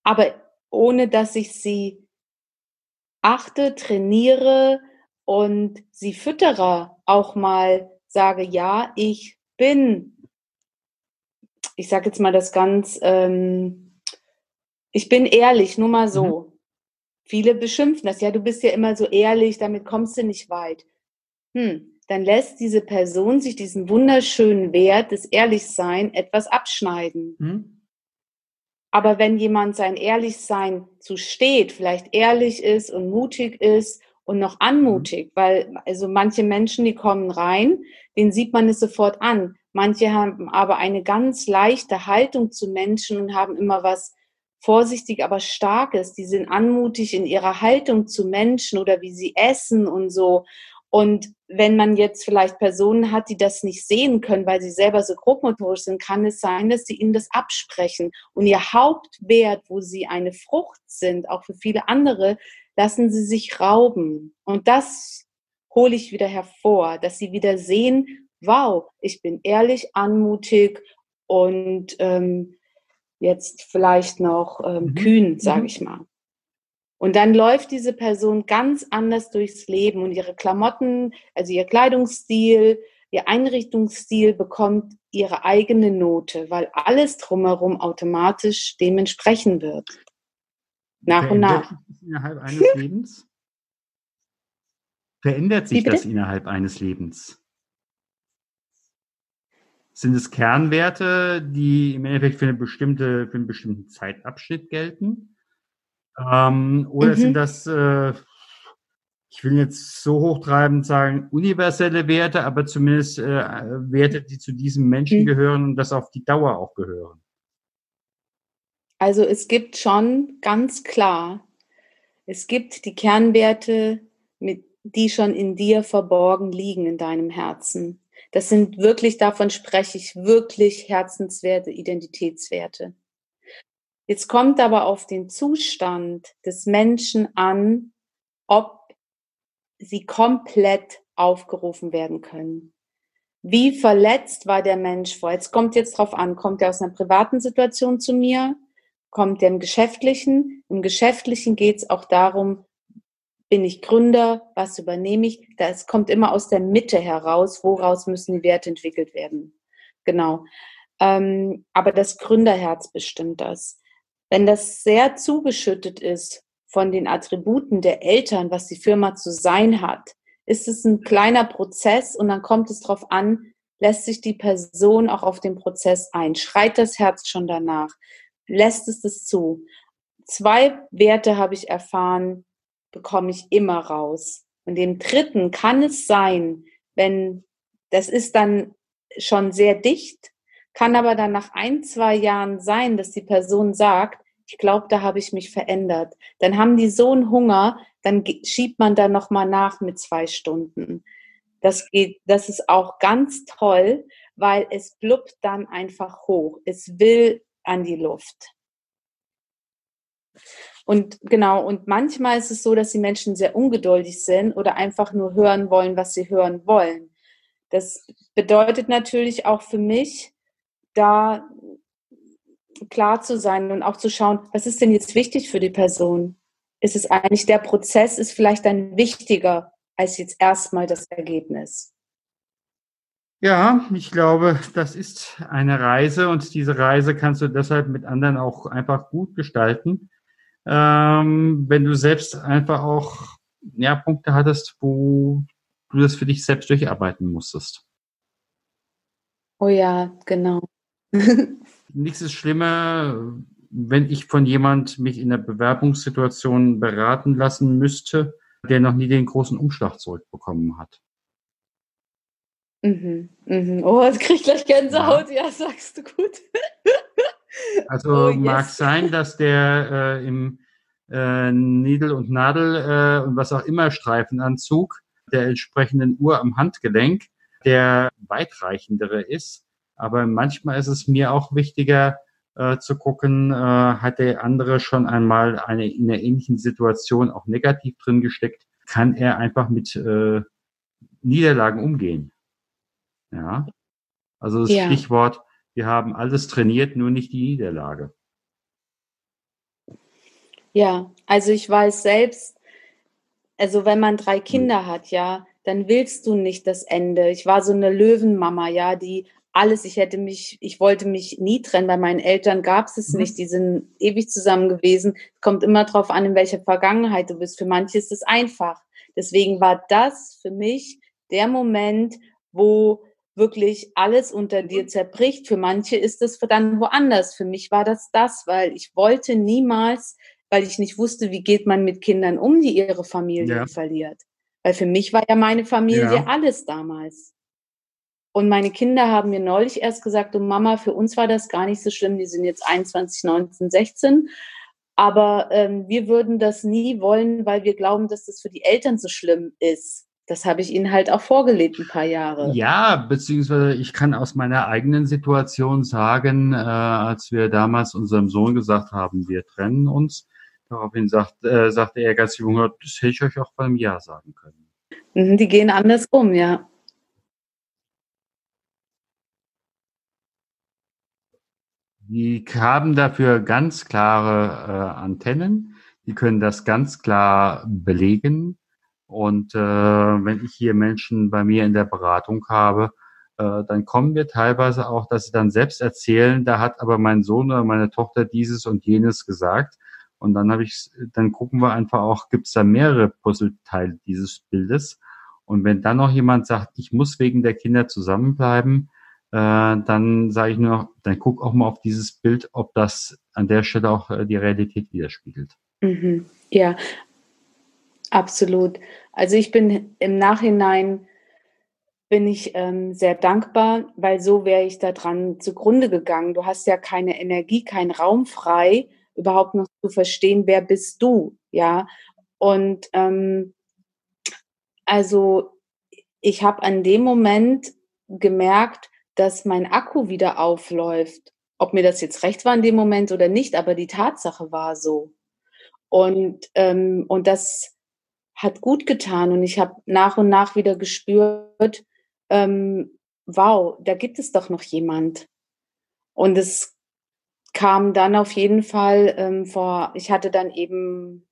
Aber ohne dass ich sie achte, trainiere und sie füttere, auch mal sage, ja, ich bin, ich sage jetzt mal das ganz, ähm, ich bin ehrlich, nur mal so. Mhm. Viele beschimpfen das, ja, du bist ja immer so ehrlich, damit kommst du nicht weit. Hm, dann lässt diese Person sich diesen wunderschönen Wert des Ehrlichsein etwas abschneiden. Hm? Aber wenn jemand sein Ehrlichsein zusteht, vielleicht ehrlich ist und mutig ist und noch anmutig, hm? weil also manche Menschen, die kommen rein, den sieht man es sofort an. Manche haben aber eine ganz leichte Haltung zu Menschen und haben immer was vorsichtig, aber starkes. Die sind anmutig in ihrer Haltung zu Menschen oder wie sie essen und so. Und wenn man jetzt vielleicht Personen hat, die das nicht sehen können, weil sie selber so grobmotorisch sind, kann es sein, dass sie ihnen das absprechen. Und ihr Hauptwert, wo sie eine Frucht sind, auch für viele andere, lassen sie sich rauben. Und das hole ich wieder hervor, dass sie wieder sehen, wow, ich bin ehrlich, anmutig und ähm, jetzt vielleicht noch ähm, mhm. kühn, sage mhm. ich mal. Und dann läuft diese Person ganz anders durchs Leben und ihre Klamotten, also ihr Kleidungsstil, ihr Einrichtungsstil bekommt ihre eigene Note, weil alles drumherum automatisch dementsprechend wird. Nach Verändert und nach. Sich das innerhalb eines Lebens? Verändert sich das innerhalb eines Lebens? Sind es Kernwerte, die im Endeffekt für, eine bestimmte, für einen bestimmten Zeitabschnitt gelten? Ähm, oder mhm. sind das, äh, ich will jetzt so hochtreibend sagen, universelle Werte, aber zumindest äh, Werte, die zu diesem Menschen mhm. gehören und das auf die Dauer auch gehören? Also es gibt schon ganz klar, es gibt die Kernwerte, mit, die schon in dir verborgen liegen, in deinem Herzen. Das sind wirklich, davon spreche ich, wirklich Herzenswerte, Identitätswerte. Jetzt kommt aber auf den Zustand des Menschen an, ob sie komplett aufgerufen werden können. Wie verletzt war der Mensch vor? Jetzt kommt jetzt drauf an, kommt er aus einer privaten Situation zu mir? Kommt er im Geschäftlichen? Im Geschäftlichen geht es auch darum, bin ich Gründer? Was übernehme ich? Das kommt immer aus der Mitte heraus, woraus müssen die Werte entwickelt werden. Genau. Ähm, aber das Gründerherz bestimmt das. Wenn das sehr zugeschüttet ist von den Attributen der Eltern, was die Firma zu sein hat, ist es ein kleiner Prozess und dann kommt es darauf an, lässt sich die Person auch auf den Prozess ein? Schreit das Herz schon danach? Lässt es das zu? Zwei Werte habe ich erfahren, bekomme ich immer raus. Und dem dritten kann es sein, wenn das ist dann schon sehr dicht, Kann aber dann nach ein, zwei Jahren sein, dass die Person sagt, ich glaube, da habe ich mich verändert. Dann haben die so einen Hunger, dann schiebt man da nochmal nach mit zwei Stunden. Das geht, das ist auch ganz toll, weil es blubbt dann einfach hoch. Es will an die Luft. Und genau, und manchmal ist es so, dass die Menschen sehr ungeduldig sind oder einfach nur hören wollen, was sie hören wollen. Das bedeutet natürlich auch für mich, da klar zu sein und auch zu schauen, was ist denn jetzt wichtig für die Person? Ist es eigentlich der Prozess, ist vielleicht dann wichtiger als jetzt erstmal das Ergebnis? Ja, ich glaube, das ist eine Reise und diese Reise kannst du deshalb mit anderen auch einfach gut gestalten, ähm, wenn du selbst einfach auch ja, Punkte hattest, wo du das für dich selbst durcharbeiten musstest. Oh ja, genau. Nichts ist schlimmer, wenn ich von jemand mich in der Bewerbungssituation beraten lassen müsste, der noch nie den großen Umschlag zurückbekommen hat. Mhm, mhm. Oh, jetzt krieg ich gleich Gänsehaut. Ja, ja sagst du gut. also oh, yes. mag sein, dass der äh, im äh, Niedel- und Nadel äh, und was auch immer Streifenanzug der entsprechenden Uhr am Handgelenk der weitreichendere ist. Aber manchmal ist es mir auch wichtiger äh, zu gucken, äh, hat der andere schon einmal eine in einer ähnlichen Situation auch negativ drin gesteckt, kann er einfach mit äh, Niederlagen umgehen. Ja. Also das ja. Stichwort, wir haben alles trainiert, nur nicht die Niederlage. Ja, also ich weiß selbst, also wenn man drei Kinder hat, ja, dann willst du nicht das Ende. Ich war so eine Löwenmama, ja, die alles, ich hätte mich, ich wollte mich nie trennen. Bei meinen Eltern gab es es mhm. nicht. Die sind ewig zusammen gewesen. Kommt immer drauf an, in welcher Vergangenheit du bist. Für manche ist es einfach. Deswegen war das für mich der Moment, wo wirklich alles unter dir zerbricht. Für manche ist es dann woanders. Für mich war das das, weil ich wollte niemals, weil ich nicht wusste, wie geht man mit Kindern um, die ihre Familie ja. verliert. Weil für mich war ja meine Familie ja. alles damals. Und meine Kinder haben mir neulich erst gesagt, du Mama, für uns war das gar nicht so schlimm. Die sind jetzt 21, 19, 16. Aber ähm, wir würden das nie wollen, weil wir glauben, dass das für die Eltern so schlimm ist das habe ich ihnen halt auch vorgelebt ein paar Jahre. Ja, beziehungsweise ich kann aus meiner eigenen Situation sagen, äh, als wir damals unserem Sohn gesagt haben, wir trennen uns, daraufhin sagt, äh, sagte er ganz jung, das hätte ich euch auch beim Ja sagen können. Mhm, die gehen anders um, ja. Die haben dafür ganz klare äh, Antennen. Die können das ganz klar belegen. Und äh, wenn ich hier Menschen bei mir in der Beratung habe, äh, dann kommen wir teilweise auch, dass sie dann selbst erzählen, da hat aber mein Sohn oder meine Tochter dieses und jenes gesagt. Und dann habe ich, dann gucken wir einfach auch, gibt es da mehrere Puzzleteile dieses Bildes. Und wenn dann noch jemand sagt, ich muss wegen der Kinder zusammenbleiben, dann sage ich nur noch, dann guck auch mal auf dieses Bild, ob das an der Stelle auch äh, die Realität widerspiegelt. Mhm. Ja, Absolut. Also ich bin im Nachhinein bin ich ähm, sehr dankbar, weil so wäre ich da dran zugrunde gegangen. Du hast ja keine Energie, keinen Raum frei, überhaupt noch zu verstehen, wer bist du, ja. Und ähm, also ich habe an dem Moment gemerkt, dass mein Akku wieder aufläuft. Ob mir das jetzt recht war in dem Moment oder nicht, aber die Tatsache war so. Und, ähm, und das hat gut getan und ich habe nach und nach wieder gespürt, ähm, wow, da gibt es doch noch jemand. Und es kam dann auf jeden Fall ähm, vor, ich hatte dann eben,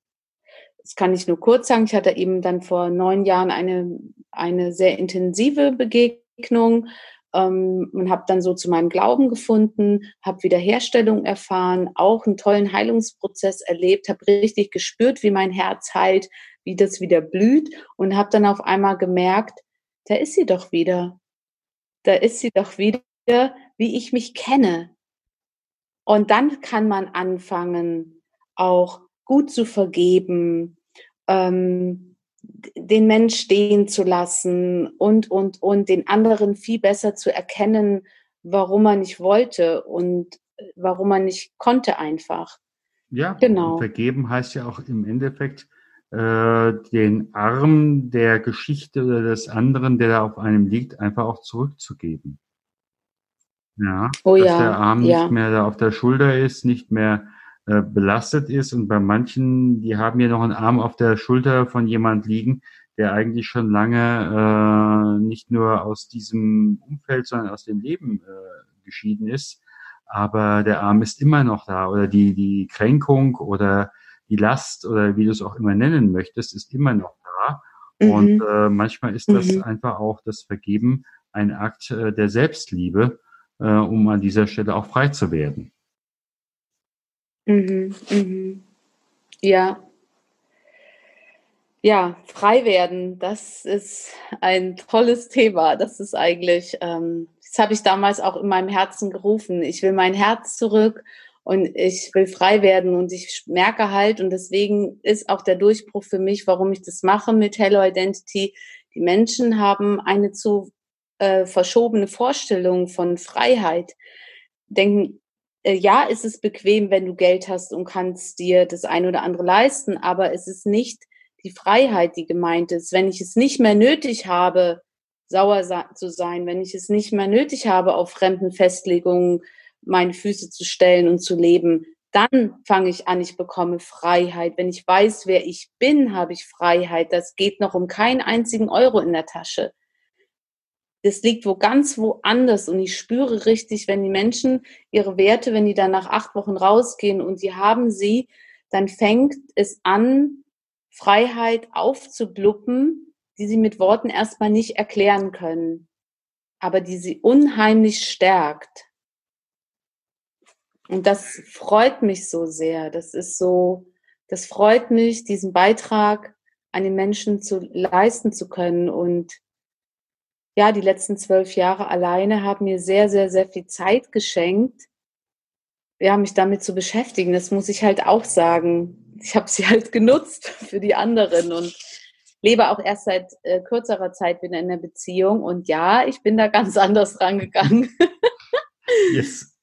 das kann ich nur kurz sagen, ich hatte eben dann vor neun Jahren eine, eine sehr intensive Begegnung ähm, und habe dann so zu meinem Glauben gefunden, habe Wiederherstellung erfahren, auch einen tollen Heilungsprozess erlebt, habe richtig gespürt, wie mein Herz heilt, wie das wieder blüht und habe dann auf einmal gemerkt, da ist sie doch wieder. Da ist sie doch wieder, wie ich mich kenne. Und dann kann man anfangen, auch gut zu vergeben, ähm, den Mensch stehen zu lassen und, und, und den anderen viel besser zu erkennen, warum er nicht wollte und warum er nicht konnte einfach. Ja, genau. Vergeben heißt ja auch im Endeffekt, äh, den Arm der Geschichte oder des anderen, der da auf einem liegt, einfach auch zurückzugeben. Ja, oh, dass ja. der Arm ja. nicht mehr da auf der Schulter ist, nicht mehr äh, belastet ist. Und bei manchen, die haben ja noch einen Arm auf der Schulter von jemand liegen, der eigentlich schon lange äh, nicht nur aus diesem Umfeld, sondern aus dem Leben äh, geschieden ist. Aber der Arm ist immer noch da oder die, die Kränkung oder die Last oder wie du es auch immer nennen möchtest, ist immer noch da. Mhm. Und äh, manchmal ist das mhm. einfach auch das Vergeben ein Akt äh, der Selbstliebe, äh, um an dieser Stelle auch frei zu werden. Mhm. Mhm. Ja, ja, frei werden, das ist ein tolles Thema. Das ist eigentlich, ähm, das habe ich damals auch in meinem Herzen gerufen. Ich will mein Herz zurück und ich will frei werden und ich merke halt, und deswegen ist auch der Durchbruch für mich, warum ich das mache mit Hello Identity. Die Menschen haben eine zu äh, verschobene Vorstellung von Freiheit. Denken, äh, ja, ist es bequem, wenn du Geld hast und kannst dir das eine oder andere leisten, aber es ist nicht die Freiheit, die gemeint ist. Wenn ich es nicht mehr nötig habe, sauer zu sein, wenn ich es nicht mehr nötig habe, auf fremden Festlegungen meine Füße zu stellen und zu leben, dann fange ich an, ich bekomme Freiheit. Wenn ich weiß, wer ich bin, habe ich Freiheit. Das geht noch um keinen einzigen Euro in der Tasche. Das liegt wo ganz woanders und ich spüre richtig, wenn die Menschen ihre Werte, wenn die dann nach acht Wochen rausgehen und die haben sie, dann fängt es an, Freiheit aufzubluppen, die sie mit Worten erstmal nicht erklären können, aber die sie unheimlich stärkt. Und das freut mich so sehr. Das ist so, das freut mich, diesen Beitrag an den Menschen zu leisten zu können. Und ja, die letzten zwölf Jahre alleine haben mir sehr, sehr, sehr viel Zeit geschenkt, ja, mich damit zu beschäftigen. Das muss ich halt auch sagen. Ich habe sie halt genutzt für die anderen und lebe auch erst seit äh, kürzerer Zeit wieder in der Beziehung. Und ja, ich bin da ganz anders rangegangen. Yes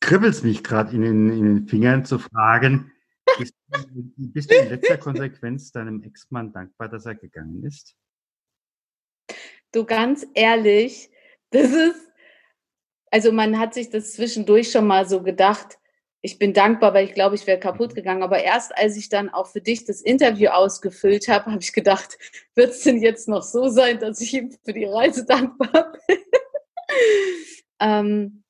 kribbelt mich gerade in, in, in, den Fingern zu fragen, bist, bist, du in letzter Konsequenz deinem Ex-Mann dankbar, dass er gegangen ist? Du ganz ehrlich, das ist, also man hat sich das zwischendurch schon mal so gedacht, ich bin dankbar, weil ich glaube, ich wäre kaputt mhm. gegangen. Aber erst als ich dann auch für dich das Interview ausgefüllt habe, habe ich gedacht, wird es denn jetzt noch so sein, dass ich ihm für die Reise dankbar bin? ähm,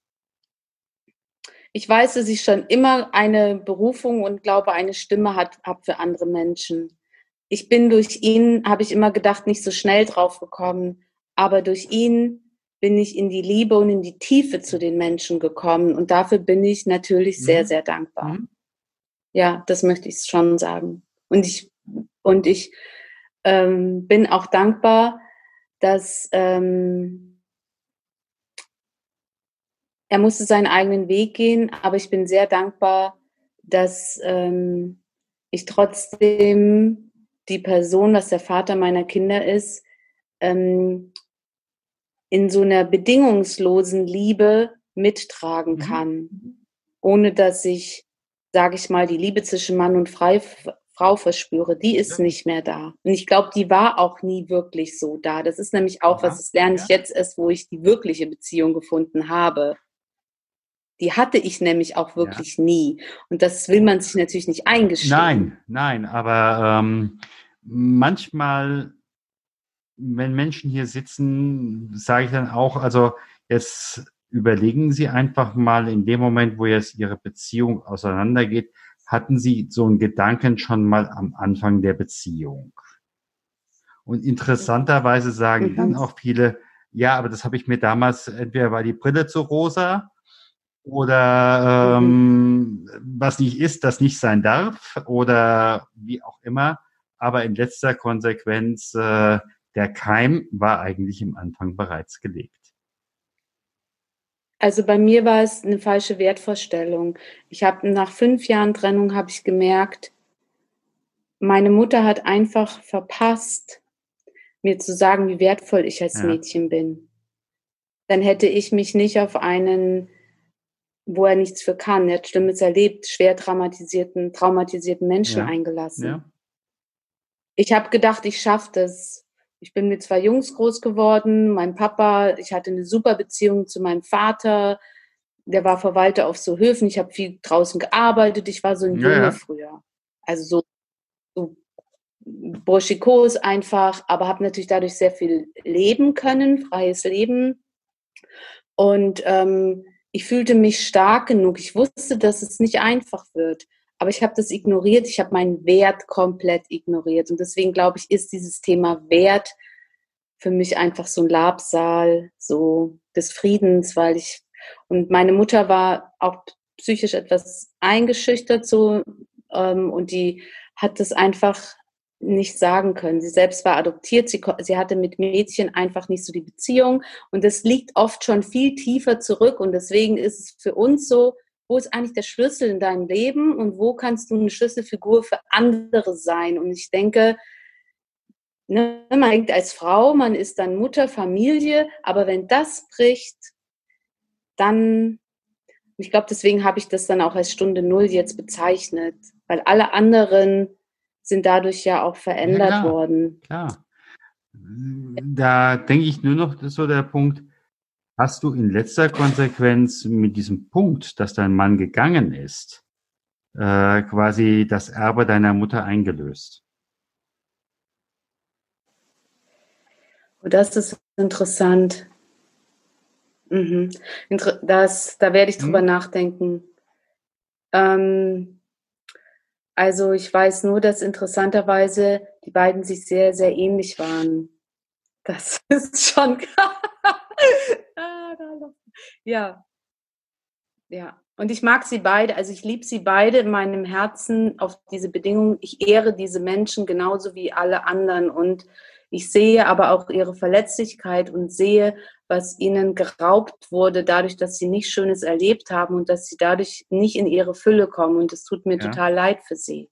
ich weiß, dass ich schon immer eine Berufung und glaube, eine Stimme habe für andere Menschen. Ich bin durch ihn, habe ich immer gedacht, nicht so schnell drauf gekommen, aber durch ihn bin ich in die Liebe und in die Tiefe zu den Menschen gekommen und dafür bin ich natürlich sehr, mhm. sehr dankbar. Mhm. Ja, das möchte ich schon sagen. Und ich, und ich ähm, bin auch dankbar, dass ähm, er musste seinen eigenen Weg gehen, aber ich bin sehr dankbar, dass ähm, ich trotzdem die Person, was der Vater meiner Kinder ist, ähm, in so einer bedingungslosen Liebe mittragen mhm. kann, ohne dass ich, sage ich mal, die Liebe zwischen Mann und Frau verspüre. Die ist ja. nicht mehr da. Und ich glaube, die war auch nie wirklich so da. Das ist nämlich auch ja. was, das lerne ich jetzt erst, wo ich die wirkliche Beziehung gefunden habe. Die hatte ich nämlich auch wirklich ja. nie. Und das will man sich natürlich nicht eingestehen. Nein, nein, aber ähm, manchmal, wenn Menschen hier sitzen, sage ich dann auch, also jetzt überlegen Sie einfach mal in dem Moment, wo jetzt Ihre Beziehung auseinandergeht, hatten Sie so einen Gedanken schon mal am Anfang der Beziehung? Und interessanterweise sagen dann auch viele, ja, aber das habe ich mir damals, entweder war die Brille zu rosa oder ähm, mhm. was nicht ist, das nicht sein darf oder wie auch immer. Aber in letzter Konsequenz, äh, der Keim war eigentlich im Anfang bereits gelegt. Also bei mir war es eine falsche Wertvorstellung. Ich habe nach fünf Jahren Trennung habe ich gemerkt, meine Mutter hat einfach verpasst, mir zu sagen, wie wertvoll ich als ja. Mädchen bin. dann hätte ich mich nicht auf einen, wo er nichts für kann, er hat Schlimmes erlebt, schwer traumatisierten, traumatisierten Menschen Ja. eingelassen. Ja. Ich habe gedacht, ich schaffe das. Ich bin mit zwei Jungs groß geworden. Mein Papa, ich hatte eine super Beziehung zu meinem Vater. Der war Verwalter auf so Höfen. Ich habe viel draußen gearbeitet. Ich war so ein Ja, Junge ja. früher. Also so, so burschikos einfach, aber habe natürlich dadurch sehr viel leben können, freies Leben. Und ähm, ich fühlte mich stark genug. Ich wusste, dass es nicht einfach wird. Aber ich habe das ignoriert. Ich habe meinen Wert komplett ignoriert. Und deswegen glaube ich, ist dieses Thema Wert für mich einfach so ein Labsaal, so des Friedens, weil ich und meine Mutter war auch psychisch etwas eingeschüchtert so ähm, und die hat das einfach nicht sagen können. Sie selbst war adoptiert, sie, sie hatte mit Mädchen einfach nicht so die Beziehung und das liegt oft schon viel tiefer zurück und deswegen ist es für uns so, wo ist eigentlich der Schlüssel in deinem Leben und wo kannst du eine Schlüsselfigur für andere sein? Und ich denke, ne, man denkt als Frau, man ist dann Mutter, Familie, aber wenn das bricht, dann, ich glaube, deswegen habe ich das dann auch als Stunde Null jetzt bezeichnet, weil alle anderen sind dadurch ja auch verändert klar. worden. Klar. Da denke ich nur noch, das ist so der Punkt, hast du in letzter Konsequenz mit diesem Punkt, dass dein Mann gegangen ist, äh, quasi das Erbe deiner Mutter eingelöst? Und das ist interessant. Mhm. Das, da werde ich drüber Mhm. nachdenken. Ähm, also ich weiß nur, dass interessanterweise die beiden sich sehr, sehr ähnlich waren. Das ist schon Ah, da noch- ja. Ja. Und ich mag sie beide, also ich liebe sie beide in meinem Herzen auf diese Bedingungen. Ich ehre diese Menschen genauso wie alle anderen und ich sehe aber auch ihre Verletzlichkeit und sehe, was ihnen geraubt wurde, dadurch, dass sie nichts Schönes erlebt haben und dass sie dadurch nicht in ihre Fülle kommen. Und es tut mir Ja. total leid für sie.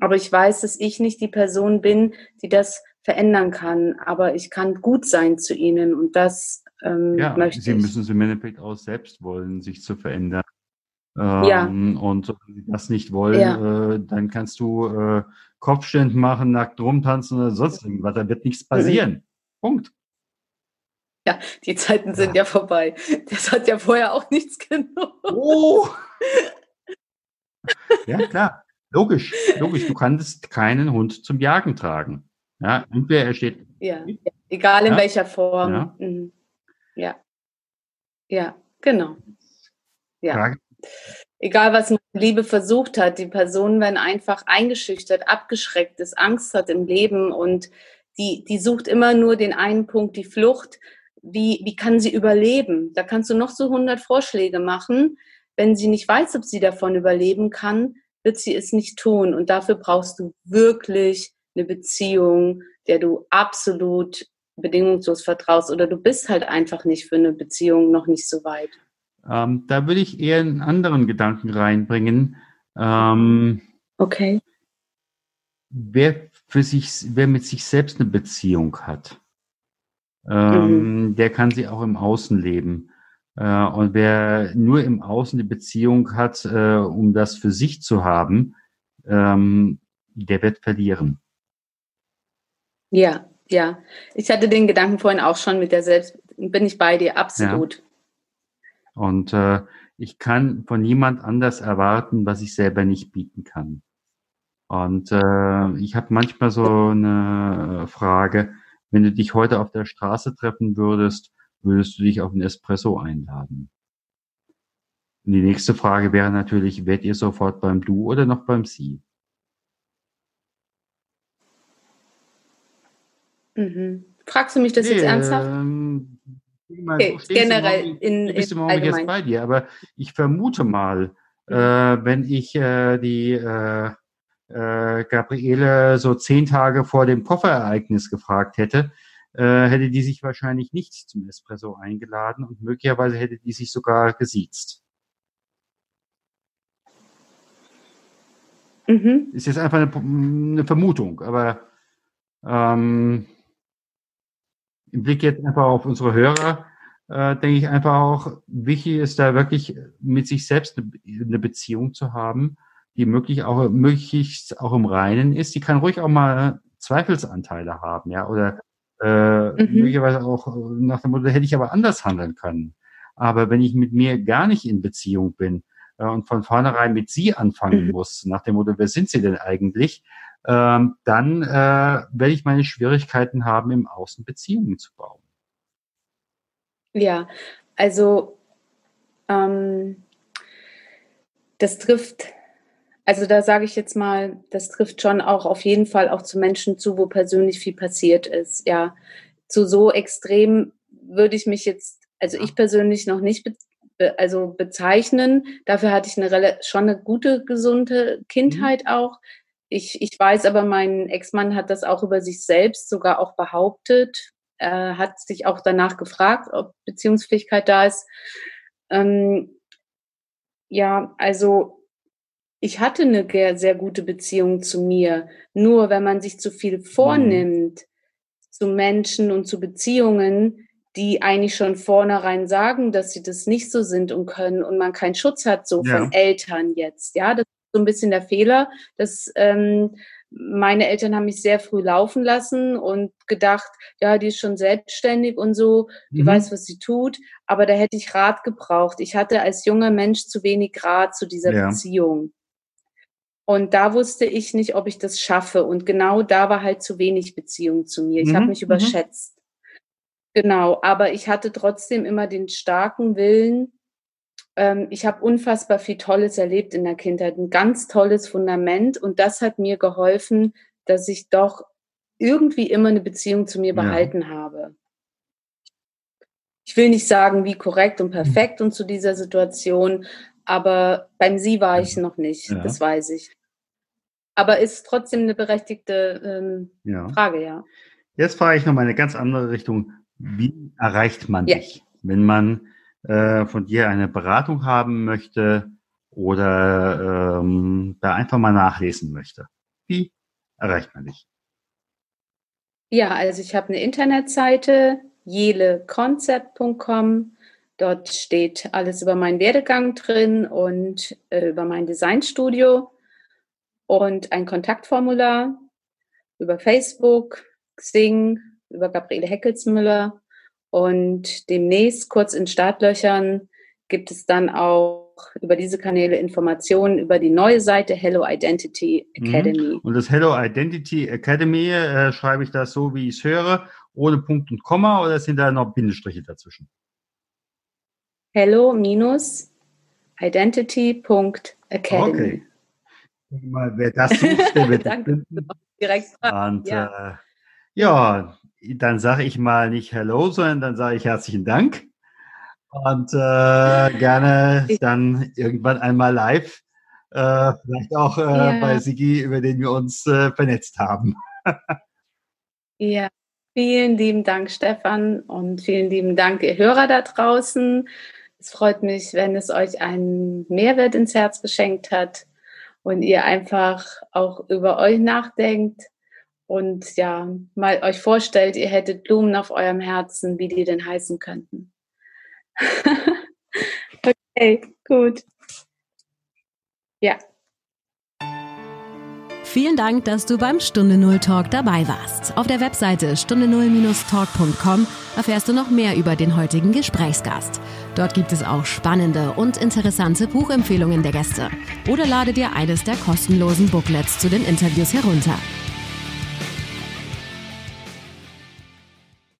Aber ich weiß, dass ich nicht die Person bin, die das verändern kann. Aber ich kann gut sein zu ihnen und das ähm, Ja, möchte sie ich. müssen es im Endeffekt auch selbst wollen, sich zu verändern. Ja. Ähm, Und wenn sie das nicht wollen, Ja. äh, dann kannst du äh, Kopfständ machen, nackt rumtanzen oder sonst irgendwas. Da wird nichts Mhm. passieren. Punkt. Ja, die Zeiten sind ja. vorbei. Das hat ja vorher auch nichts genommen. Oh! ja, klar. Logisch, logisch. Du kannst keinen Hund zum Jagen tragen. Ja, entweder er steht. Ja, egal in Ja. welcher Form. Ja. Mhm. Ja, ja genau. Ja. Frage. Egal, was meine Liebe versucht hat, die Person, wenn einfach eingeschüchtert, abgeschreckt ist, Angst hat im Leben und die, die sucht immer nur den einen Punkt, die Flucht. Wie, wie kann sie überleben? Da kannst du noch so 100 Vorschläge machen. Wenn sie nicht weiß, ob sie davon überleben kann, wird sie es nicht tun. Und dafür brauchst du wirklich eine Beziehung, der du absolut bedingungslos vertraust oder du bist halt einfach nicht für eine Beziehung noch nicht so weit. Ähm, da würde ich eher einen anderen Gedanken reinbringen. Ähm, Okay. wer für sich, wer mit sich selbst eine Beziehung hat, ähm, der kann sie auch im Außen leben. Äh, und wer nur im Außen die Beziehung hat, äh, um das für sich zu haben, ähm, der wird verlieren. Ja, ja. Ich hatte den Gedanken vorhin auch schon mit der Selbst, bin ich bei dir, absolut. Und äh, ich kann von niemand anders erwarten, was ich selber nicht bieten kann. Und äh, ich habe manchmal so eine äh, Frage, wenn du dich heute auf der Straße treffen würdest, würdest du dich auf einen Espresso einladen? Und die nächste Frage wäre natürlich, werdet ihr sofort beim Du oder noch beim Sie? Mhm. Fragst du mich das jetzt ernsthaft? Ähm, ich meine, Okay, du stehst im generell Augenblick- in- du bist in im Augenblick jetzt bei dir, aber ich vermute mal, Mhm. äh, wenn ich äh, die äh, äh, Gabriele so zehn Tage vor dem Kofferereignis gefragt hätte, äh, hätte die sich wahrscheinlich nicht zum Espresso eingeladen und möglicherweise hätte die sich sogar gesiezt. Mhm. Ist jetzt einfach eine, eine Vermutung, aber ähm, im Blick jetzt einfach auf unsere Hörer, äh, denke ich einfach auch, wichtig ist da wirklich mit sich selbst eine, eine Beziehung zu haben, die möglich auch, möglichst auch im Reinen ist. Die kann ruhig auch mal Zweifelsanteile haben, ja, oder äh, mhm. möglicherweise auch nach dem Motto, hätte ich aber anders handeln können. Aber wenn ich mit mir gar nicht in Beziehung bin äh, und von vornherein mit sie anfangen mhm. muss, nach dem Motto, wer sind sie denn eigentlich, ähm, dann äh, werde ich meine Schwierigkeiten haben, im Außen Beziehungen zu bauen. Ja, also ähm, das trifft, also da sage ich jetzt mal, das trifft schon auch auf jeden Fall auch zu Menschen zu, wo persönlich viel passiert ist. Ja, zu so extrem würde ich mich jetzt, also ich persönlich noch nicht be also bezeichnen. Dafür hatte ich eine schon eine gute, gesunde Kindheit mhm. auch. Ich, ich weiß aber, mein Ex-Mann hat das auch über sich selbst sogar auch behauptet äh, hat sich auch danach gefragt, ob Beziehungsfähigkeit da ist. Ähm, ja, also ich hatte eine sehr gute Beziehung zu mir. Nur wenn man sich zu viel vornimmt mhm. zu Menschen und zu Beziehungen, die eigentlich schon vornherein sagen, dass sie das nicht so sind und können und man keinen Schutz hat, so ja. von Eltern jetzt. Ja, das so ein bisschen der Fehler, dass ähm, meine Eltern haben mich sehr früh laufen lassen und gedacht, ja, die ist schon selbstständig und so, die mhm. weiß, was sie tut. Aber da hätte ich Rat gebraucht. Ich hatte als junger Mensch zu wenig Rat zu dieser ja. Beziehung. Und da wusste ich nicht, ob ich das schaffe. Und genau da war halt zu wenig Beziehung zu mir. Ich mhm. habe mich mhm. überschätzt. Genau, aber ich hatte trotzdem immer den starken Willen, ich habe unfassbar viel Tolles erlebt in der Kindheit, ein ganz tolles Fundament und das hat mir geholfen, dass ich doch irgendwie immer eine Beziehung zu mir ja. behalten habe. Ich will nicht sagen, wie korrekt und perfekt und zu dieser Situation, aber beim Sie war ich noch nicht, ja. das weiß ich. Aber ist trotzdem eine berechtigte ähm, ja. Frage, ja. Jetzt frage ich noch mal eine ganz andere Richtung. Wie erreicht man dich, wenn man äh, von dir eine Beratung haben möchte oder ähm, da einfach mal nachlesen möchte. Wie erreicht man dich? Ja, also ich habe eine Internetseite, jeleconcept.com. Dort steht alles über meinen Werdegang drin und äh, über mein Designstudio und ein Kontaktformular über Facebook, Xing, über Gabriele Heckelsmüller und demnächst, kurz in Startlöchern, gibt es dann auch über diese Kanäle Informationen über die neue Seite Hello Identity mhm. Academy. Und das Hello Identity Academy, äh, schreibe ich das so, wie ich es höre, ohne Punkt und Komma oder sind da noch Bindestriche dazwischen? Hello-Identity.academy. Okay. Mal, wer das sucht, der wird Danke, direkt Und, ja. Äh, ja, dann sage ich mal nicht Hello, sondern dann sage ich herzlichen Dank und äh, gerne dann irgendwann einmal live, äh, vielleicht auch äh, ja. bei Sigi, über den wir uns äh, vernetzt haben. ja, vielen lieben Dank, Stefan, und vielen lieben Dank, ihr Hörer da draußen. Es freut mich, wenn es euch einen Mehrwert ins Herz geschenkt hat und ihr einfach auch über euch nachdenkt und ja, mal euch vorstellt, ihr hättet Blumen auf eurem Herzen, wie die denn heißen könnten. okay, gut. Ja. Vielen Dank, dass du beim Stunde Null Talk dabei warst. Auf der Webseite stunde null-talk.com erfährst du noch mehr über den heutigen Gesprächsgast. Dort gibt es auch spannende und interessante Buchempfehlungen der Gäste. Oder lade dir eines der kostenlosen Booklets zu den Interviews herunter.